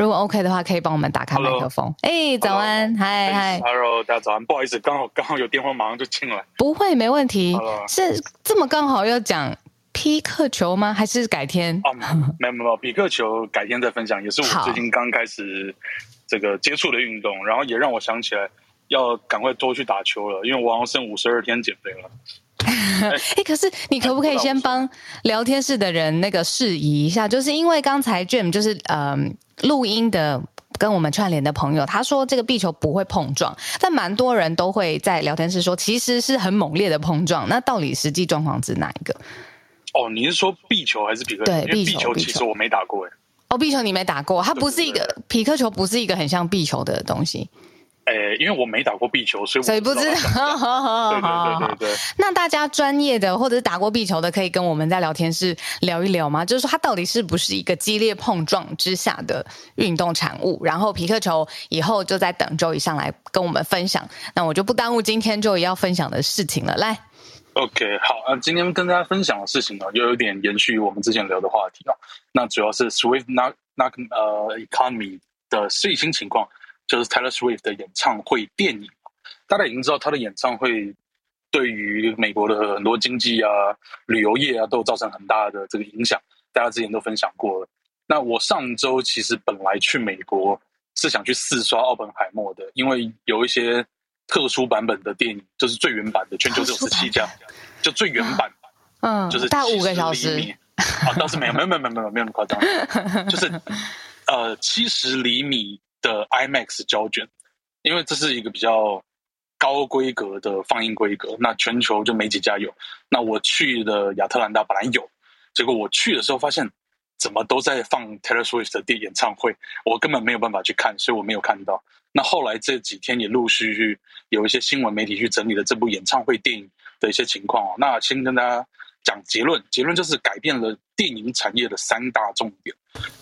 如果 OK 的话，可以帮我们打开麦克风。哎早安，嗨嗨，Hello，大家早安，不好意思，刚好刚好有电话，马上就进来。不会，没问题。是这么刚好要讲匹克球吗？还是改天？哦，没有没有，匹克球改天再分享，也是我最近刚开始这个接触的运动，然后也让我想起来要赶快多去打球了，因为我好像剩五十二天减肥了。哎、欸，可是你可不可以 先帮聊天室的人那个释疑一下？就是因为刚才 Jim 就是嗯。呃录音的跟我们串联的朋友，他说这个壁球不会碰撞，但蛮多人都会在聊天室说，其实是很猛烈的碰撞。那到底实际状况是哪一个？哦，你是说壁球还是匹克球？对，壁球其实我没打过哎。哦，壁球你没打过，它不是一个匹克球，不是一个很像壁球的东西。诶，因为我没打过壁球，所以所以不知道。对对对对对。那大家专业的或者是打过壁球的，可以跟我们在聊天室聊一聊吗？就是说，它到底是不是一个激烈碰撞之下的运动产物？然后，皮克球以后就在等 Joey 上来跟我们分享。那我就不耽误今天 Joey 要分享的事情了。来，OK，好啊，今天跟大家分享的事情呢，又有点延续我们之前聊的话题啊。那主要是 Swift Knock Knock 呃 Economy 的最新情况。就是 Taylor Swift 的演唱会电影，大家已经知道他的演唱会对于美国的很多经济啊、旅游业啊都造成很大的这个影响，大家之前都分享过了。那我上周其实本来去美国是想去四刷奥本海默的，因为有一些特殊版本的电影，就是最原版的，全球只有十七家，就最原版，嗯，就是大五个小时啊，倒是没有，没有，没有，没有，没有，没有那么夸张，就是呃七十厘米。的 IMAX 胶卷，因为这是一个比较高规格的放映规格，那全球就没几家有。那我去的亚特兰大本来有，结果我去的时候发现怎么都在放 Taylor Swift 的电演唱会，我根本没有办法去看，所以我没有看到。那后来这几天也陆续续有一些新闻媒体去整理了这部演唱会电影的一些情况哦。那先跟大家讲结论，结论就是改变了电影产业的三大重点，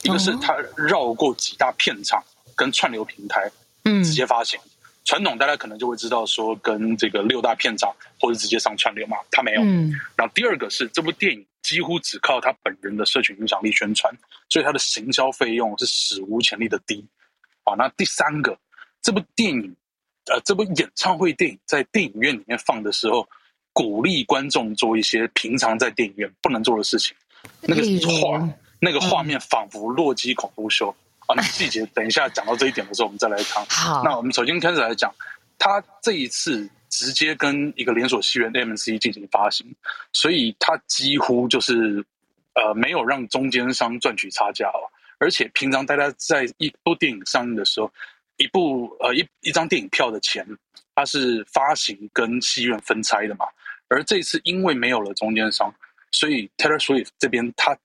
一个是它绕过几大片场。跟串流平台，嗯，直接发行。嗯、传统大家可能就会知道说，跟这个六大片场或者直接上串流嘛，他没有。嗯、然后第二个是这部电影几乎只靠他本人的社群影响力宣传，所以他的行销费用是史无前例的低。啊，那第三个，这部电影，呃，这部演唱会电影在电影院里面放的时候，鼓励观众做一些平常在电影院不能做的事情。那个画，嗯、那个画面仿佛洛基恐怖秀。啊，那细节等一下讲到这一点的时候，我们再来谈。好，那我们首先开始来讲，他这一次直接跟一个连锁戏院 AMC 进行发行，所以他几乎就是呃没有让中间商赚取差价哦。而且平常大家在一部电影上映的时候，一部呃一一张电影票的钱，它是发行跟戏院分拆的嘛。而这次因为没有了中间商，所以 Taylor Swift 这边他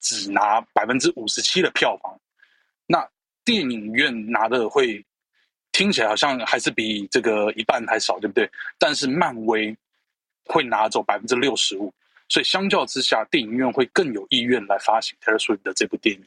只拿百分之五十七的票房。那电影院拿的会听起来好像还是比这个一半还少，对不对？但是漫威会拿走百分之六十五，所以相较之下，电影院会更有意愿来发行 Taylor Swift 的这部电影。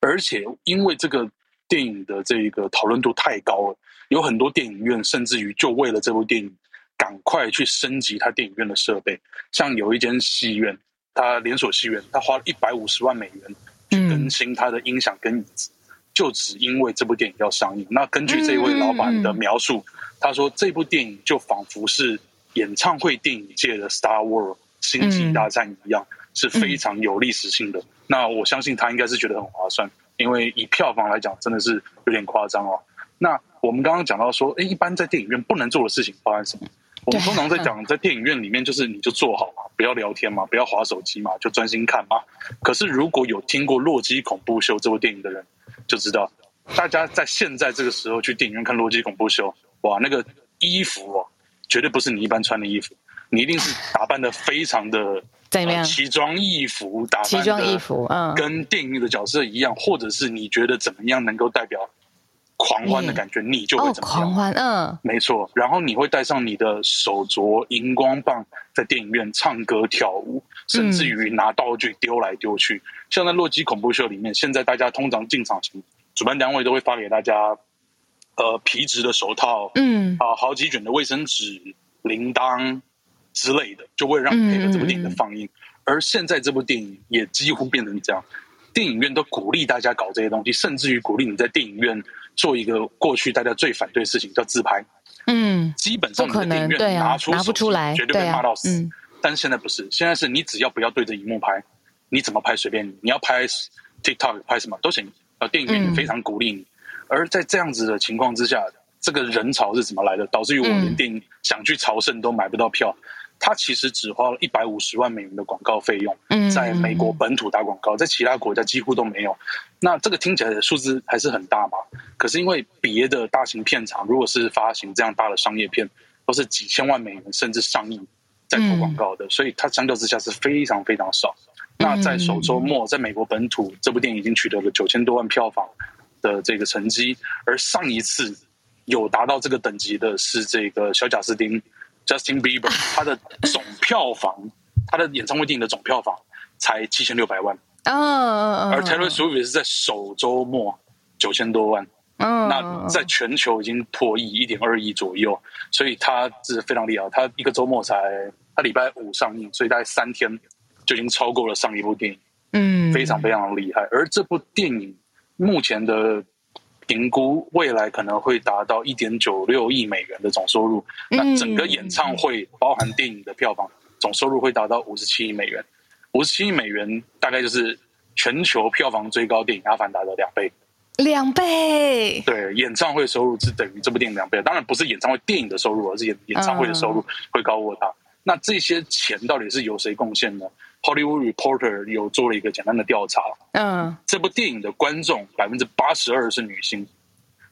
而且因为这个电影的这个讨论度太高了，有很多电影院甚至于就为了这部电影赶快去升级它电影院的设备。像有一间戏院，它连锁戏院，它花了一百五十万美元去更新它的音响跟椅子。就只因为这部电影要上映。那根据这位老板的描述，嗯、他说这部电影就仿佛是演唱会电影界的 Star Wars 星际大战一样，嗯、是非常有历史性的。嗯、那我相信他应该是觉得很划算，因为以票房来讲，真的是有点夸张哦。那我们刚刚讲到说，哎，一般在电影院不能做的事情包含什么？我们通常在讲，在电影院里面，就是你就坐好嘛，不要聊天嘛，不要划手机嘛，就专心看嘛。可是如果有听过《洛基恐怖秀》这部电影的人，就知道，大家在现在这个时候去电影院看《洛基恐怖秀》，哇，那个衣服哦，绝对不是你一般穿的衣服，你一定是打扮的非常的怎么样？奇装异服，打扮奇装异服，嗯，跟电影的角色一样，或者是你觉得怎么样能够代表？狂欢的感觉，你就会怎么样？哦、狂欢，嗯，没错。然后你会带上你的手镯、荧光棒，在电影院唱歌跳舞，甚至于拿道具丢来丢去。嗯、像在《洛基恐怖秀》里面，现在大家通常进场前，主办单位都会发给大家，呃，皮质的手套，嗯，啊，好几卷的卫生纸、铃铛之类的，就为了让配合这部电影的放映。嗯、而现在这部电影也几乎变成这样，电影院都鼓励大家搞这些东西，甚至于鼓励你在电影院。做一个过去大家最反对的事情，叫自拍。嗯，基本上你的电影院拿出拿不出来，绝对被骂到死。嗯、但是现在不是，现在是你只要不要对着荧幕拍，你怎么拍随便你，你要拍 TikTok 拍什么都行。呃，电影院非常鼓励你。嗯、而在这样子的情况之下，这个人潮是怎么来的？导致于我连电影想去朝圣都买不到票。他其实只花了一百五十万美元的广告费用，在美国本土打广告，在其他国家几乎都没有。那这个听起来的数字还是很大嘛？可是因为别的大型片场，如果是发行这样大的商业片，都是几千万美元甚至上亿在投广告的，所以它相较之下是非常非常少。那在首周末，在美国本土，这部电影已经取得了九千多万票房的这个成绩，而上一次有达到这个等级的是这个小贾斯汀。Justin Bieber，他的总票房，他的演唱会电影的总票房才七千六百万，哦，而 Taylor Swift 是在首周末九千多万，嗯，那在全球已经破亿，一点二亿左右，所以他是非常厉害。他一个周末才，他礼拜五上映，所以大概三天就已经超过了上一部电影，嗯，非常非常厉害。而这部电影目前的。评估未来可能会达到一点九六亿美元的总收入，那整个演唱会包含电影的票房总收入会达到五十七亿美元，五十七亿美元大概就是全球票房最高电影《阿凡达》的两倍，两倍。对，演唱会收入是等于这部电影两倍，当然不是演唱会电影的收入，而是演演唱会的收入会高过它。那这些钱到底是由谁贡献呢？Hollywood Reporter 有做了一个简单的调查，嗯，这部电影的观众百分之八十二是女性，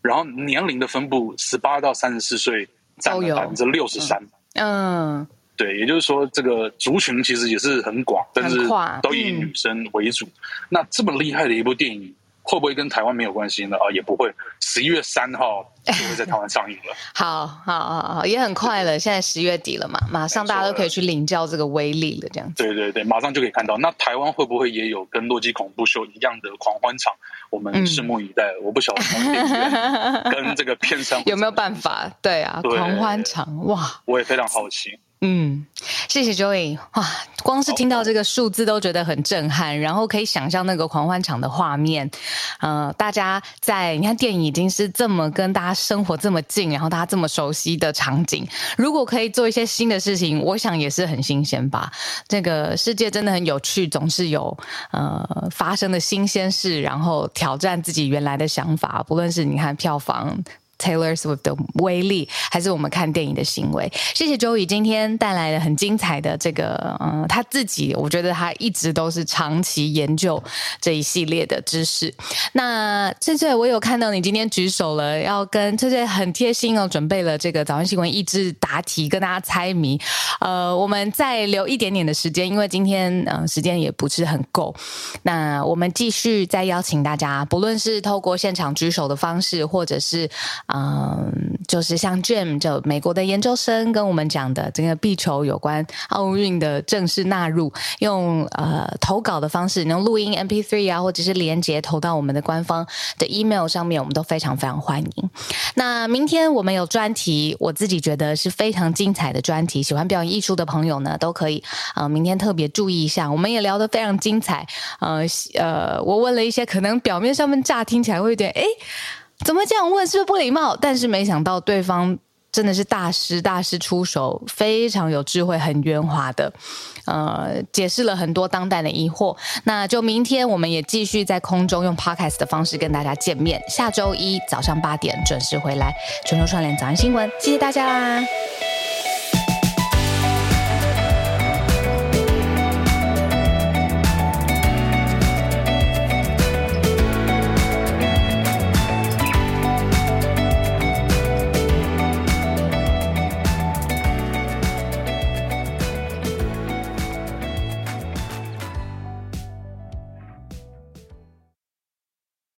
然后年龄的分布十八到三十四岁占了百分之六十三，嗯，对，也就是说这个族群其实也是很广，但是都以女生为主。嗯、那这么厉害的一部电影。会不会跟台湾没有关系呢？啊，也不会。十一月三号 就会在台湾上映了。好好好好，也很快了。现在十月底了嘛，马上大家都可以去领教这个威力了。这样子。对对对，马上就可以看到。那台湾会不会也有跟《洛基恐怖秀》一样的狂欢场？我们拭目以待。嗯、我不晓得跟这个片商 有没有办法？对啊，对狂欢场哇，我也非常好奇。嗯，谢谢 Joey 哇，光是听到这个数字都觉得很震撼，然后可以想象那个狂欢场的画面。呃，大家在你看电影已经是这么跟大家生活这么近，然后大家这么熟悉的场景，如果可以做一些新的事情，我想也是很新鲜吧。这个世界真的很有趣，总是有呃发生的新鲜事，然后挑战自己原来的想法，不论是你看票房。Taylor Swift 的威力，还是我们看电影的行为？谢谢 Joey 今天带来了很精彩的这个，嗯，他自己，我觉得他一直都是长期研究这一系列的知识。那翠翠，我有看到你今天举手了，要跟翠翠很贴心哦，准备了这个早安新闻益智答题，跟大家猜谜。呃，我们再留一点点的时间，因为今天呃时间也不是很够。那我们继续再邀请大家，不论是透过现场举手的方式，或者是。嗯，就是像 Jim 就美国的研究生跟我们讲的这个壁球有关奥运的正式纳入，用呃投稿的方式，用录音 MP3 啊，或者是连接投到我们的官方的 email 上面，我们都非常非常欢迎。那明天我们有专题，我自己觉得是非常精彩的专题，喜欢表演艺术的朋友呢，都可以呃明天特别注意一下，我们也聊得非常精彩。呃呃，我问了一些可能表面上面乍听起来会有点哎。诶怎么这样问？是不是不礼貌？但是没想到对方真的是大师，大师出手，非常有智慧，很圆滑的，呃，解释了很多当代的疑惑。那就明天我们也继续在空中用 podcast 的方式跟大家见面。下周一早上八点准时回来，全球串联早安新闻，谢谢大家啦。